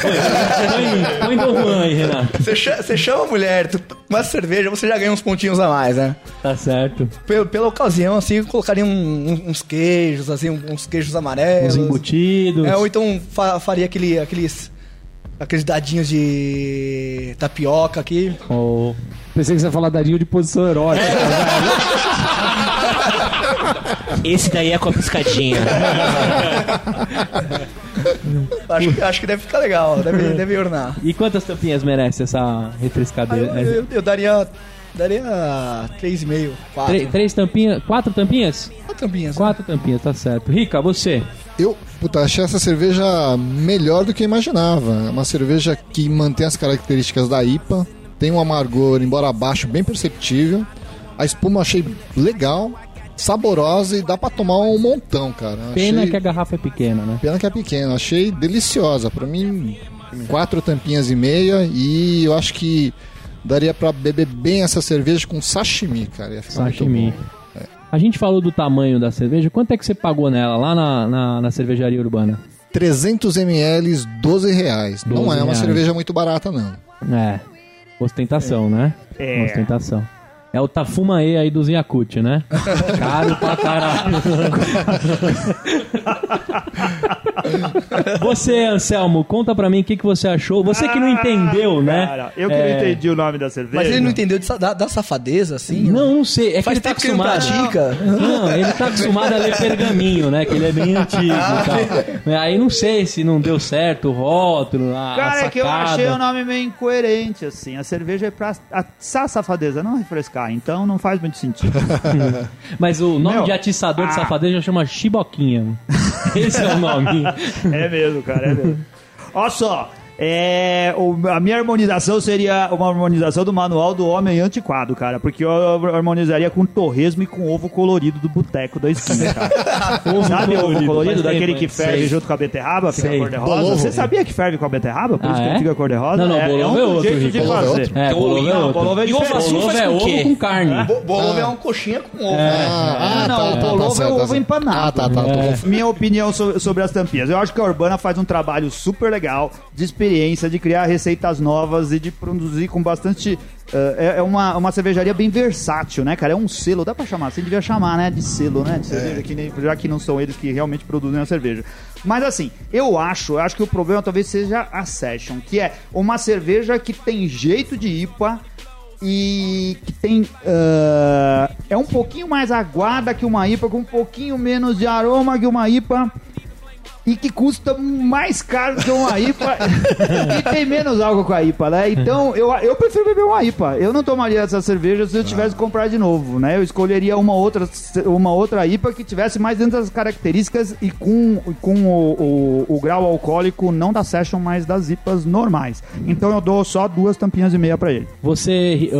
Põe, põe Dom Juan aí, Renato. Você cha- você chama a mulher, tu, com essa cerveja você já ganha uns pontinhos a mais, né? Tá certo. Pela, pela ocasião, assim, eu colocaria um- um- uns queijos, assim, uns queijos amarelos. Os embutidos. É, ou então fa- faria aquele, aqueles. Aqueles dadinhos de tapioca aqui. Ou- Pensei que você ia falar dadinho de posição erótica. Esse daí é com a piscadinha. Acho, que- acho que deve ficar legal, deve, deve ornar. E quantas tampinhas merece essa Ah, refrescadeira? eu, eu- eu daria. Daria 3,5, 4. Três, três tampinhas? Quatro tampinhas? Quatro tampinhas. Quatro tampinhas, tá certo. Rica, você? Eu, puta, achei essa cerveja melhor do que eu imaginava. É uma cerveja que mantém as características da IPA, tem um amargor, embora baixo, bem perceptível. A espuma eu achei legal, saborosa e dá pra tomar um montão, cara. Pena achei- que a garrafa é pequena, né? Pena que é pequena, achei deliciosa. Pra mim, quatro tampinhas e meia e eu acho que daria pra beber bem essa cerveja com sashimi, cara. Ia ficar Sashimi. muito bom. A gente falou do tamanho da cerveja. Quanto é que você pagou nela lá na, na, na cervejaria urbana? 300 ml, 12 reais. não 12 é uma reais. cerveja muito barata, não. É. Ostentação, né? É. Ostentação. É o Tafumae aí dos Yakut, né? Caro pra caralho. você, Anselmo, conta pra mim o que, que você achou. Você que não entendeu, né? Cara, eu que É, não entendi o nome da cerveja. Mas ele não entendeu de da, da safadeza, assim? Não, não sei. É que Faz ele tá que ele não acostumado. pratica. Não, ele tá acostumado a ler pergaminho, né? Que ele é bem antigo e tal. Aí não sei se não deu certo o rótulo, a, Cara, a é que eu achei o nome meio incoerente, assim. A cerveja é pra assar a safadeza, não refrescar. Então não faz muito sentido. Mas o nome Meu, de atiçador de ah. safadeza chama Chiboquinha. Esse é o nome. É mesmo, cara, é mesmo. Olha só. É, o- a minha harmonização seria uma harmonização do manual do homem antiquado, cara. Porque eu harmonizaria com torresmo e com ovo colorido do boteco da esquina, cara. Sabe ovo colorido, colorido? faz Daquele tempo, que ferve Sei. junto com a beterraba, fica Sei. cor-de-rosa. Bolovo. Você sabia que ferve com a beterraba? Por Ah, isso que é? ele fica cor-de-rosa? Não, não, é, bolovo é é um outro, jeito de Rico. Bolovo é fazer. outro? É, bolovo é Não, outro. bolovo é E ovo Bolovo faz é ovo com carne. Bo- Bolo é uma coxinha com ovo. né? Ah, não, tá, o tá, tá bolovo é ovo tá empanado. Ah, tá, tá. tá. Minha opinião so- sobre as tampinhas. Eu acho que a Urbana faz um trabalho super legal de experiência, de criar receitas novas e de produzir com bastante. eh, é é uma, uma cervejaria bem versátil, né, cara? É um selo, dá pra chamar? Você devia chamar, né? De selo, né? De cerveja, que nem- já que não são eles que realmente produzem a cerveja. Mas assim, eu acho, eu acho que o problema talvez seja a Session, que é uma cerveja que tem jeito de IPA e que tem. ah, é um pouquinho mais aguada que uma IPA, com um pouquinho menos de aroma que uma IPA. E que custa mais caro que uma IPA e tem menos álcool com a IPA, né? Então eu, eu prefiro beber uma IPA. Eu não tomaria essa cerveja se eu tivesse que comprar de novo, né? Eu escolheria uma outra, uma outra IPA que tivesse mais dentro das características e com, com o, o, o grau alcoólico não da Session, mas das IPAs normais. Então eu dou só duas tampinhas e meia pra ele. Você,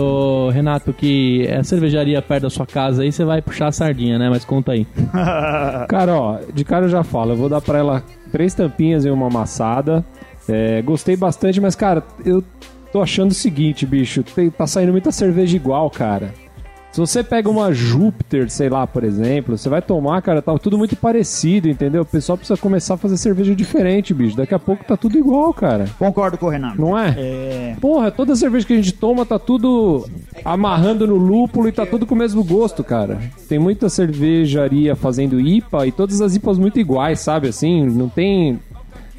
Renato, que é a cervejaria perto da sua casa aí, você vai puxar a sardinha, né? Mas conta aí. Cara, ó, de cara eu já falo, eu vou dar pra ela três tampinhas e uma amassada. É, gostei bastante, mas, cara, eu tô achando o seguinte, bicho, tá saindo muita cerveja igual, cara. Se você pega uma Júpiter, sei lá, por exemplo, você vai tomar, cara, tá tudo muito parecido, entendeu? O pessoal precisa começar a fazer cerveja diferente, bicho. Daqui a pouco tá tudo igual, cara. Concordo com o Renato. Não é? É. Porra, toda cerveja que a gente toma tá tudo amarrando no lúpulo e tá tudo com o mesmo gosto, cara. Tem muita cervejaria fazendo IPA e todas as IPAs muito iguais, sabe? Assim, não tem.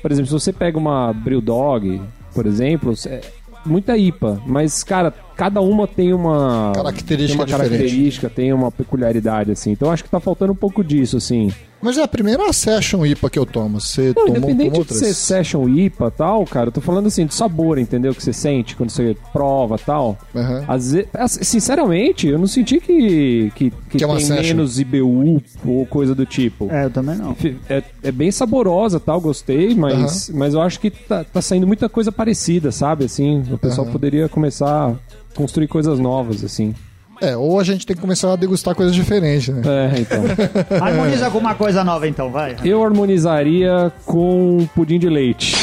Por exemplo, se você pega uma Brewdog, por exemplo, é muita IPA, mas, cara, cada uma tem uma Característica tem uma característica, tem uma peculiaridade assim. Então acho que tá faltando um pouco disso assim. Mas é a primeira session IPA que eu tomo. Você Não, tomou, independente de ser session IPA e tal, cara, eu tô falando assim, do sabor, entendeu? Que você sente quando você prova e tal. Aham. Às ve- assim, sinceramente, eu não senti que, que, que, Que é uma tem session. menos IBU ou coisa do tipo. É, eu também não. É, é bem saborosa tal, gostei, mas, mas eu acho que tá, tá saindo muita coisa parecida, sabe? Assim, o pessoal Aham. poderia começar a construir coisas novas, assim. É, ou a gente tem que começar a degustar coisas diferentes, né? É, então. Harmoniza com uma coisa nova então, vai. Eu harmonizaria com pudim de leite.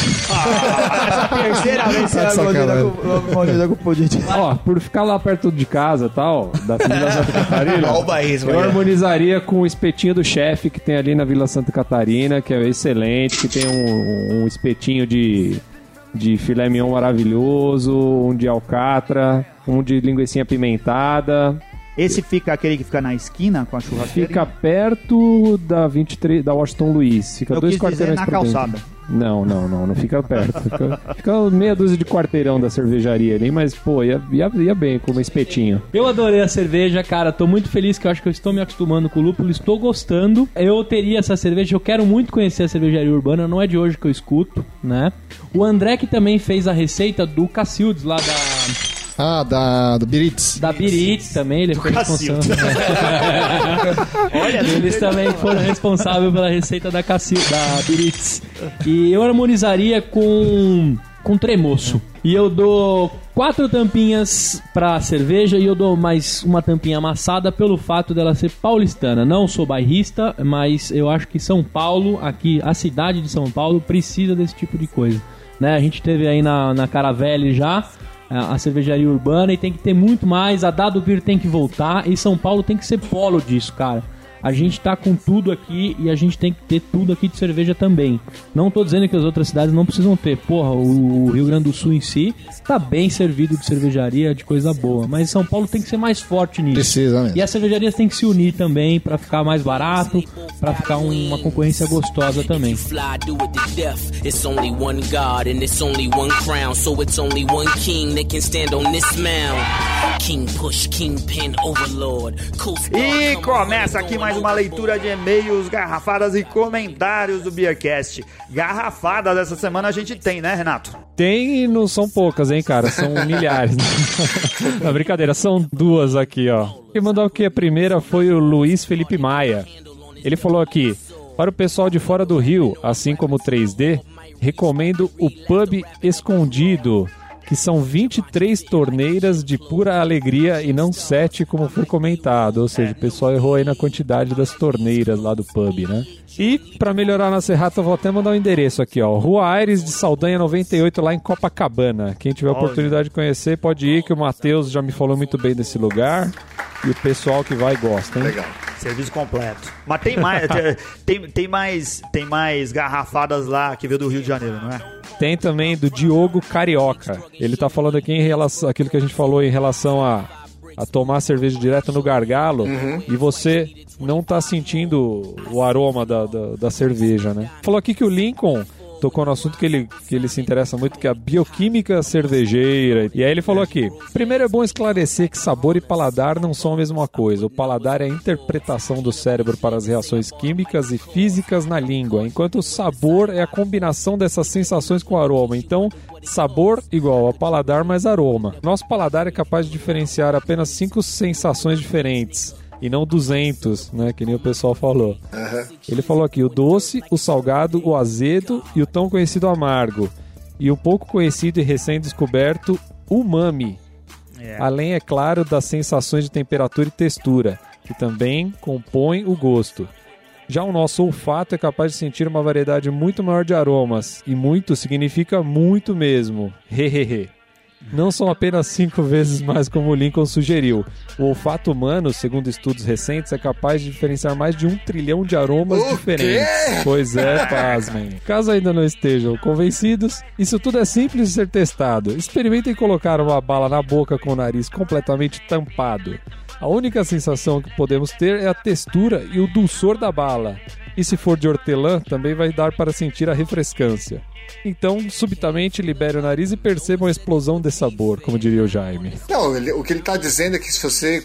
Terceira vez você Tá harmoniza com, harmoniza com pudim de Ó, por ficar lá perto de casa e tal, da Vila Santa Catarina, Ó o eu harmonizaria com o espetinho do chefe que tem ali na Vila Santa Catarina, que é excelente, que tem um, um espetinho de, de filé mignon maravilhoso, um de alcatra, um de linguiça pimentada. Esse fica aquele que fica na esquina com a churrasqueira? Fica perto da 23 da Washington Luiz. Fica Eu dois quis dizer quarteirões na pra dentro. calçada. Não, não, não, não fica perto. Fica, fica meia dúzia de quarteirão da cervejaria ali, mas pô, ia, ia, ia bem com um espetinho. Eu adorei a cerveja, cara. Tô muito feliz que eu acho que eu estou me acostumando com o lúpulo, estou gostando. Eu teria essa cerveja, eu quero muito conhecer a cervejaria urbana, não é de hoje que eu escuto, né? O André que também fez a receita do Cacildes lá da, Ah, da, do Biritz. da Biritz também, ele foi responsável. Olha, Eles também foram responsáveis pela receita da Cacil, da Biritz. E eu harmonizaria com com tremoço. E eu dou quatro tampinhas pra cerveja e eu dou mais uma tampinha amassada pelo fato dela ser paulistana. Não sou bairrista, mas eu acho que São Paulo, aqui, a cidade de São Paulo, precisa desse tipo de coisa. Né? A gente teve aí na, na Caravelle já a, cervejaria urbana e tem que ter muito mais. A Dado Beer tem que voltar e São Paulo tem que ser polo disso, cara. A gente tá com tudo aqui e a gente tem que ter tudo aqui de cerveja também. Não tô dizendo que as outras cidades não precisam ter. Porra, o Rio Grande do Sul em si tá bem servido de cervejaria, de coisa boa. Mas São Paulo tem que ser mais forte nisso. Precisa mesmo. E as cervejarias têm que se unir também pra ficar mais barato, pra ficar um- uma concorrência gostosa também. E come começa aqui going mais uma leitura de e-mails, garrafadas e comentários do Beercast. Garrafadas essa semana a gente tem, né, Renato? Tem e não são poucas, hein, cara? São milhares. Não, brincadeira, são duas aqui, ó. Quem mandou aqui a primeira foi o Luiz Felipe Maia. Ele falou aqui: para o pessoal de fora do Rio, assim como o 3D, recomendo o Pub Escondido, que são 23 torneiras de pura alegria e não 7, como foi comentado. Ou seja, o pessoal errou aí na quantidade das torneiras lá do pub, né? E para melhorar nossa errata, eu vou até mandar o endereço aqui, ó. Rua Aires de Saldanha 98, lá em Copacabana. Quem tiver a oportunidade de conhecer, pode ir, que o Matheus já me falou muito bem desse lugar. E o pessoal que vai gosta, hein? Legal. Serviço completo. Mas tem mais, tem, tem mais, tem mais garrafadas lá que veio do Rio de Janeiro, não é? Tem também do Diogo Carioca. Ele tá falando aqui em relação aquilo que a gente falou em relação a, a tomar cerveja direto no gargalo e você não tá sentindo o aroma da, da, da cerveja, né? Falou aqui que o Lincoln tocou no assunto que ele, que ele se interessa muito, que é a bioquímica cervejeira. E aí ele falou aqui: primeiro é bom esclarecer que sabor e paladar não são a mesma coisa. O paladar é a interpretação do cérebro para as reações químicas e físicas na língua, enquanto o sabor é a combinação dessas sensações com o aroma. Então, sabor igual a paladar mais aroma. Nosso paladar é capaz de diferenciar apenas cinco sensações diferentes. E não 200, né? Que nem o pessoal falou. Ele falou aqui o doce, o salgado, o azedo e o tão conhecido amargo. E o pouco conhecido e recém-descoberto umami. Além, é claro, das sensações de temperatura e textura, que também compõem o gosto. Já o nosso olfato é capaz de sentir uma variedade muito maior de aromas, e muito significa muito mesmo. Hehehe. Não são apenas cinco vezes mais como o Lincoln sugeriu. O olfato humano, segundo estudos recentes, é capaz de diferenciar mais de um trilhão de aromas diferentes. Pois é, pasmem. Caso ainda não estejam convencidos, isso tudo é simples de ser testado. Experimentem colocar uma bala na boca com o nariz completamente tampado. A única sensação que podemos ter é a textura e o dulçor da bala. E se for de hortelã, também vai dar para sentir a refrescância. Então, subitamente, libere o nariz e percebam a explosão de sabor, como diria o Jaime. Não, ele- o que ele tá dizendo é que se você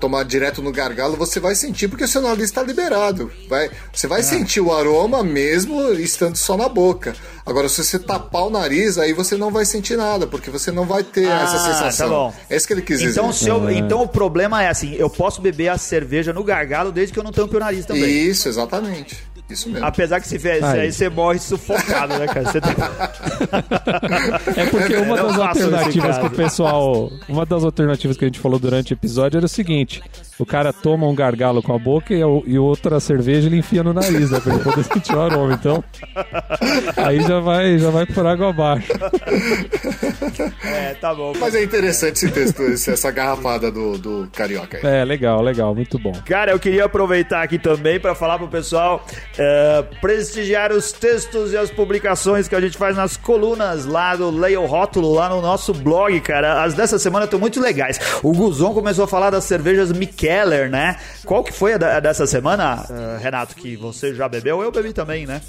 tomar direto no gargalo, você vai sentir porque o seu nariz está liberado. Vai, você Ah. vai sentir o aroma mesmo estando só na boca. Agora, se você tapar o nariz, aí você não vai sentir nada, porque você não vai ter essa Ah, sensação. tá bom. É isso que ele quis Então, dizer. se eu- então o problema é assim, eu posso beber a cerveja no gargalo desde que eu não tampe o nariz também. Isso, exatamente. Isso mesmo. Apesar que se fizer isso Aí. aí, você morre sufocado, né, cara? Tem- É porque uma Não das alternativas que o pessoal. Uma das alternativas que a gente falou durante o episódio era o seguinte: o cara toma um gargalo com a boca e, o- e outra cerveja ele enfia no nariz, né? Pra ele poder sentir o aroma. Então. Aí já vai, já vai por água abaixo. É, tá bom. Mas é interessante esse texto, essa garrafada do, do Carioca aí. É, legal, legal, muito bom. Cara, eu queria aproveitar aqui também para falar pro pessoal é, prestigiar os textos e as publicações que a gente faz nas colunas lá do Leia o Rótulo, lá no nosso blog, cara. As dessa semana estão muito legais. O Guzon começou a falar das cervejas Mikkeller, né? Qual que foi a, da- a dessa semana, eh, Renato, que você já bebeu? Eu bebi também, né?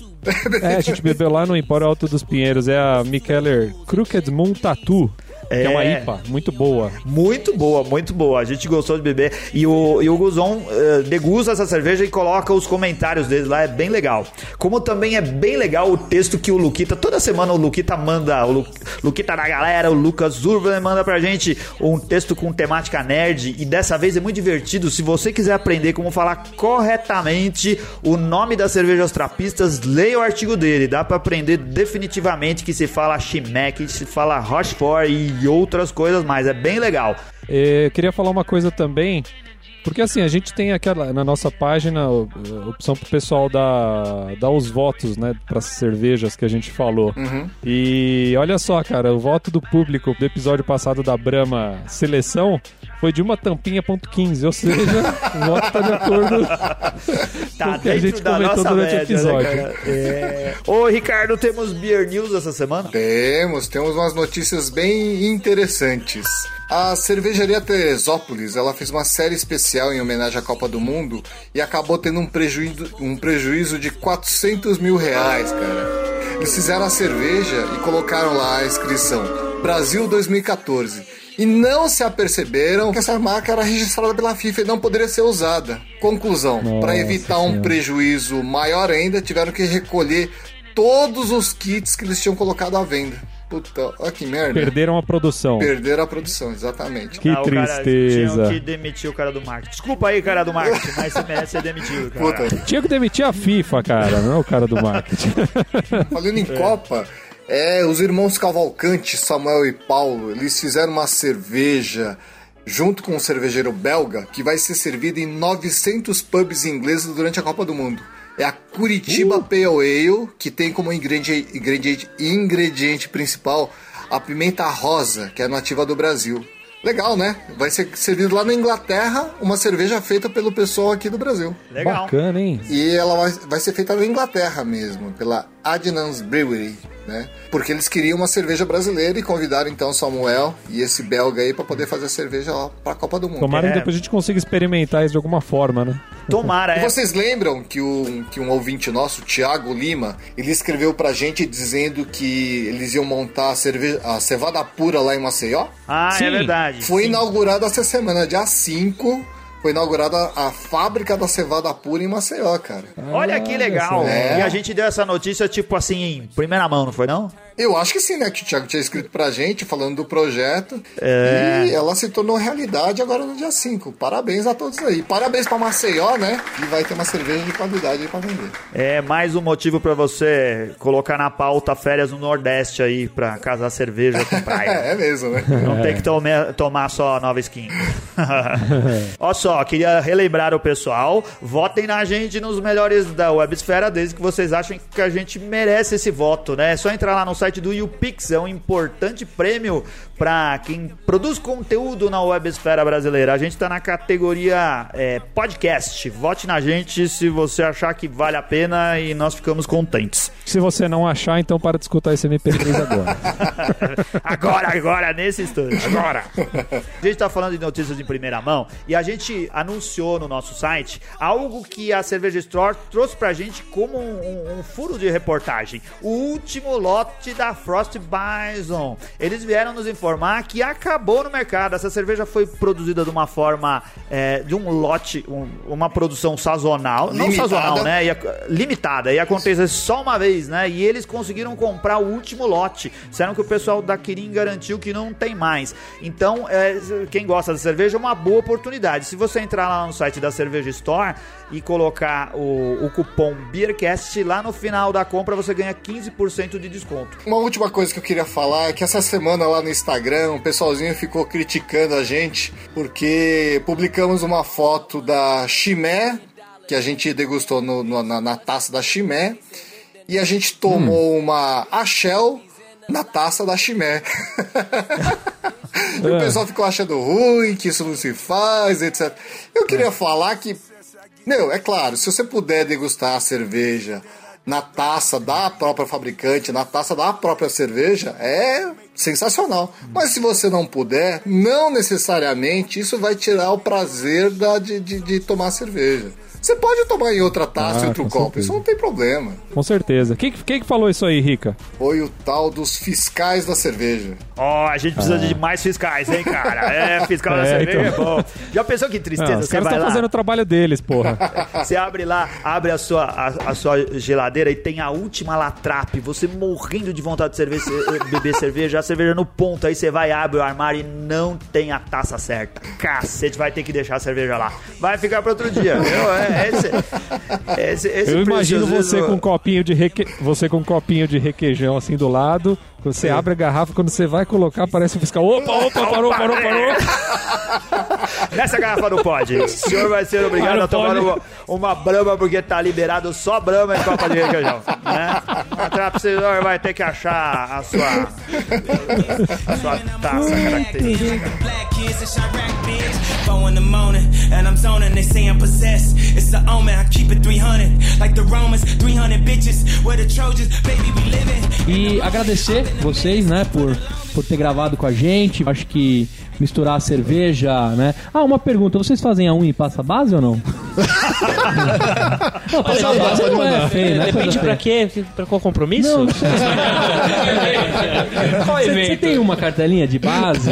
É, a gente bebeu lá no Empório Alto dos Pinheiros. É a Mikeller Crooked Moon Tattoo. Que é uma É. IPA, muito boa. Muito boa, muito boa. A gente gostou de beber. E o, e o Guzon eh, degusta essa cerveja e coloca os comentários dele lá, é bem legal. Como também é bem legal o texto que o Luquita, toda semana o Luquita manda, o Lu, Luquita da galera, o Lucas Urban manda pra gente um texto com temática nerd. E dessa vez é muito divertido. Se você quiser aprender como falar corretamente o nome das cervejas trapistas, leia o artigo dele. Dá pra aprender definitivamente que se fala Chimec, se fala Rochefort e outras coisas mais. É bem legal. É, queria falar uma coisa também, porque assim, a gente tem aquela na nossa página opção pro pessoal dar, dar os votos, né, para cervejas que a gente falou. E olha só, cara, o voto do público do episódio passado da Brahma Seleção foi de uma tampinha ponto 15, ou seja, o voto tá de acordo Tá com o que a gente da comentou nossa durante o média, episódio. Né? É. Ô, Ricardo, temos Beer News essa semana? Temos, temos umas notícias bem interessantes. A cervejaria Teresópolis, ela fez uma série especial em homenagem à Copa do Mundo e acabou tendo um prejuízo, um prejuízo de 400 mil reais, cara. Eles fizeram a cerveja e colocaram lá a inscrição Brasil 2014. E não se aperceberam que essa marca era registrada pela FIFA e não poderia ser usada. Conclusão: para evitar um Senhora. prejuízo maior ainda, tiveram que recolher todos os kits que eles tinham colocado à venda. Puta, olha que merda. Perderam a produção. Perderam a produção, exatamente. Que Ah, o cara, tristeza. tinham que demitir o cara do marketing. Desculpa aí, cara do marketing, mas você merece ser demitido, cara. Puta, Tinha que demitir a FIFA, cara, não é o cara do marketing. falando em Copa, é, os irmãos Cavalcante, Samuel e Paulo, eles fizeram uma cerveja junto com um cervejeiro belga que vai ser servida em 900 pubs ingleses durante a Copa do Mundo. É a Curitiba Pale Ale, que tem como ingrediente, ingrediente, ingrediente principal a pimenta rosa, que é nativa do Brasil. Legal, né? Vai ser servido lá na Inglaterra uma cerveja feita pelo pessoal aqui do Brasil. Legal. Bacana, hein? E ela vai, vai ser feita na Inglaterra mesmo, pela Adnams Brewery, né? Porque eles queriam uma cerveja brasileira e convidaram então Samuel e esse belga aí para poder fazer a cerveja lá para a Copa do Mundo. Tomara É. que depois a gente consiga experimentar isso de alguma forma, né? Tomara, E é. vocês lembram que um, que um ouvinte nosso, Thiago Lima, ele escreveu pra gente dizendo que eles iam montar a, cerveja, a cevada pura lá em Maceió? Ah, Sim. é verdade. Foi Sim. inaugurada essa semana, dia 5, foi inaugurada a fábrica da cevada pura em Maceió, cara. Olha que legal. É. E a gente deu essa notícia, tipo assim, em primeira mão, não foi não? Eu acho que sim, né? Que o Thiago tinha escrito pra gente, falando do projeto. É. E ela se tornou realidade agora no dia 5. Parabéns a todos aí. Parabéns pra Maceió, né? E vai ter uma cerveja de qualidade aí pra vender. É mais um motivo pra você colocar na pauta férias no Nordeste aí, pra casar cerveja com praia. É, é mesmo, né? Não tem que tome- tomar só nova skin. Olha só, queria relembrar o pessoal. Votem na gente nos melhores da Websfera, desde que vocês achem que a gente merece esse voto, né? É só entrar lá no site site do YouPix. É um importante prêmio para quem produz conteúdo na webesfera brasileira. A gente está na categoria é, podcast. Vote na gente se você achar que vale a pena e nós ficamos contentes. Se você não achar, então para de escutar esse MP3 agora. agora, agora, nesse instante. Agora. A gente está falando de notícias em primeira mão e a gente anunciou no nosso site algo que a Cerveja Store trouxe pra gente como um, um- um furo de reportagem. O último lote da Frost Bison. Eles vieram nos informar que acabou no mercado. Essa cerveja foi produzida de uma forma, é, de um lote, um- uma produção sazonal. Não Limitada. sazonal, né? Ia- limitada. Ia acontecer só uma vez, né? E eles conseguiram comprar o último lote. Disseram que o pessoal da Kirin garantiu que não tem mais. Então, é, quem gosta da cerveja é uma boa oportunidade. Se você entrar lá no site da Cerveja Store e colocar o, o cupom BeerCast, lá no final da compra você ganha 15% de desconto. Uma última coisa que eu queria falar é que essa semana lá no Instagram o pessoalzinho ficou criticando a gente porque publicamos uma foto da Chimé, que a gente degustou no- no- na, na taça da Chimé, e a gente tomou uma Achel na taça da Chimé. e o pessoal ficou achando ruim, que isso não se faz, etc. Eu queria falar que meu, é claro, se você puder degustar a cerveja na taça da própria fabricante, na taça da própria cerveja, é sensacional. Mas se você não puder, não necessariamente isso vai tirar o prazer da, de, de, de tomar cerveja. Você pode tomar em outra taça, Ah, em outro copo, certeza. isso não tem problema. Com certeza. Quem, que- quem que falou isso aí, Rica? Foi o tal dos fiscais da cerveja. Ó, a gente precisa de mais fiscais, hein, cara? É, fiscal da É, cerveja é então. bom. Já pensou que tristeza? Ah, os você caras estão fazendo o trabalho deles, porra. Você abre lá, abre a sua, a, a sua geladeira e tem a última latrape. Você morrendo de vontade de cerveja, beber cerveja, a cerveja no ponto. Aí você vai, abre o armário e não tem a taça certa. Cacete, vai ter que deixar a cerveja lá. Vai ficar para outro dia. viu? É, esse, esse, esse Eu imagino você com um copinho de reque... você com um copinho de requeijão assim do lado. Você abre a garrafa, quando você vai colocar, parece o fiscal. Opa, opa, parou, parou, parou. Nessa garrafa não pode. O senhor vai ser obrigado a tomar uma, uma brama porque tá liberado só brama em copa de requeijão. Né? A trap senhor vai ter que achar a sua, a sua taça característica. Black kids in Chirac bids. Four in the morning, and I'm zoning. They say I'm possessed. It's the omen. I keep it 300. Like the Romans, 300 bitches. Where the Trojans, baby, we living. E agradecer vocês, né, por, por ter gravado com a gente. Acho que misturar a cerveja, né? Ah, uma pergunta: vocês fazem a unha e passa base ou não? não, passar Olha, base não é feio, né? Depende pra quê? Pra qual compromisso? Não, não sei. Qual Você- tem uma cartelinha de base?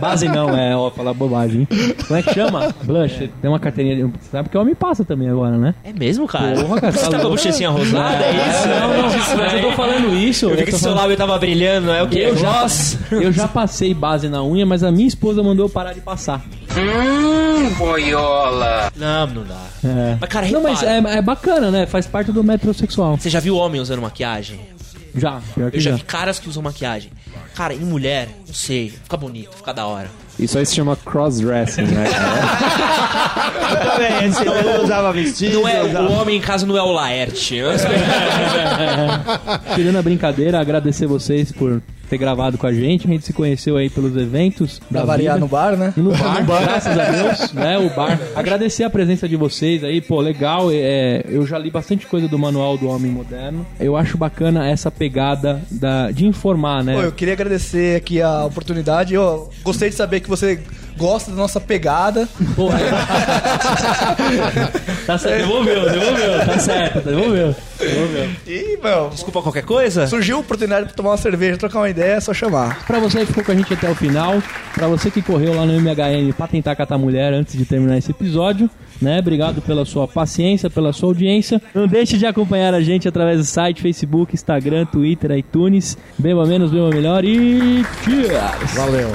base não, é, ó, falar bobagem. Como é que chama? Blush. Tem uma cartelinha de. Sabe que o homem passa também agora, né? É mesmo, cara? Porra, cara, Você tá com a bochechinha rosada, é isso? Não, não, mas eu tô falando isso. Eu vi que seu falando- lábio tava brilhando, é o quê? Eu já, eu já passei base na unha, mas a minha esposa mandou eu parar de passar. Não, não dá. É. Mas, cara, Não, mas é, é bacana, né? Faz parte do metrosexual. Você já viu homem usando maquiagem? Já, pior que Eu já já. vi caras que usam maquiagem. Cara, em mulher, não sei, fica bonito, fica da hora. Isso aí se chama cross-dressing, né? Também, esse ele usava vestido. Não é, usava- o homem em casa não é o Laerte. Tirando a brincadeira, agradecer vocês por ter gravado com a gente. A gente se conheceu aí pelos eventos. Pra da variar vida. no bar, né? E no bar, graças a Deus, né? O bar. Agradecer a presença de vocês aí, pô, legal. É, eu já li bastante coisa do Manual do Homem Moderno. Eu acho bacana essa pegada da, de informar, né? Pô, eu queria agradecer aqui oportunidade. Eu gostei de saber que você gosta da nossa pegada. Pô, é. tá certo, devolveu, devolveu, tá certo, devolveu. devolveu. E, meu, Desculpa qualquer coisa? surgiu a oportunidade pra tomar uma cerveja, trocar uma ideia, é só chamar. Pra você que ficou com a gente até o final, pra você que correu lá no MHN pra tentar catar mulher antes de terminar esse episódio, né? Obrigado pela sua paciência, pela sua audiência. Não deixe de acompanhar a gente através do site, Facebook, Instagram, Twitter, iTunes. Beba menos, beba melhor e cheers! Valeu.